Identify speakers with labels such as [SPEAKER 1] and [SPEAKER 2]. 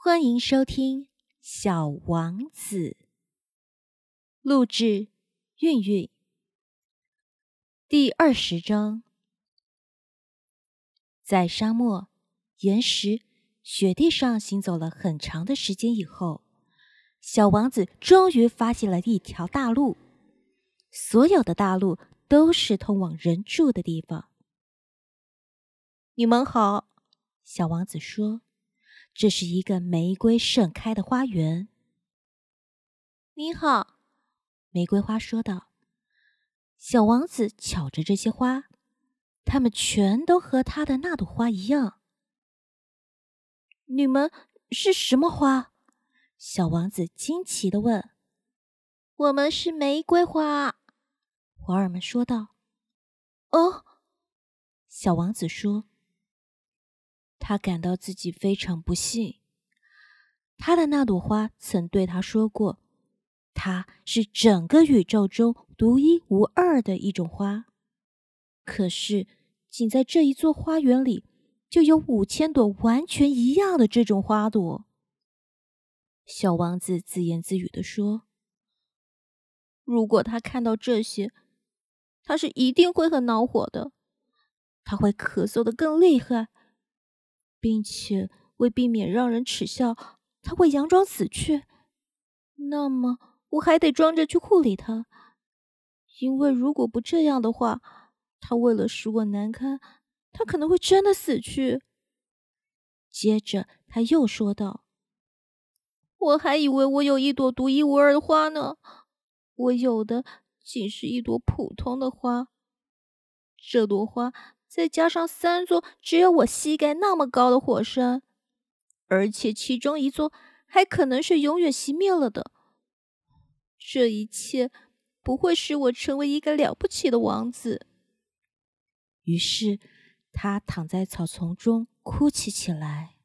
[SPEAKER 1] 欢迎收听《小王子》，录制韵韵。第二十章，在沙漠、岩石、雪地上行走了很长的时间以后，小王子终于发现了一条大路。所有的大路都是通往人住的地方。你们好，小王子说。这是一个玫瑰盛开的花园。你好，玫瑰花说道。小王子瞧着这些花，它们全都和他的那朵花一样。你们是什么花？小王子惊奇的问。我们是玫瑰花，花儿们说道。哦，小王子说。他感到自己非常不幸。他的那朵花曾对他说过：“它是整个宇宙中独一无二的一种花。”可是，仅在这一座花园里，就有五千朵完全一样的这种花朵。小王子自言自语地说：“如果他看到这些，他是一定会很恼火的。他会咳嗽的更厉害。”并且为避免让人耻笑，他会佯装死去。那么我还得装着去护理他，因为如果不这样的话，他为了使我难堪，他可能会真的死去。接着他又说道：“我还以为我有一朵独一无二的花呢，我有的仅是一朵普通的花。这朵花。”再加上三座只有我膝盖那么高的火山，而且其中一座还可能是永远熄灭了的。这一切不会使我成为一个了不起的王子。于是，他躺在草丛中哭泣起来。